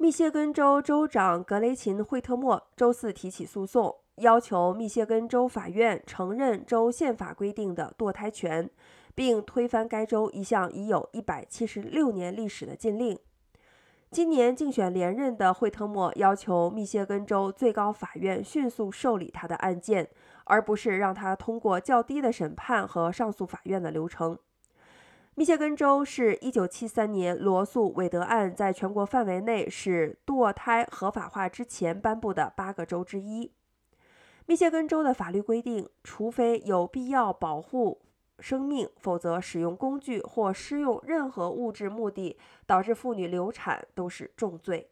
密歇根州州长格雷琴·惠特默周四提起诉讼，要求密歇根州法院承认州宪法规定的堕胎权，并推翻该州一项已有一百七十六年历史的禁令。今年竞选连任的惠特默要求密歇根州最高法院迅速受理他的案件，而不是让他通过较低的审判和上诉法院的流程。密歇根州是一九七三年罗素韦德案在全国范围内使堕胎合法化之前颁布的八个州之一。密歇根州的法律规定，除非有必要保护生命，否则使用工具或施用任何物质目的导致妇女流产都是重罪。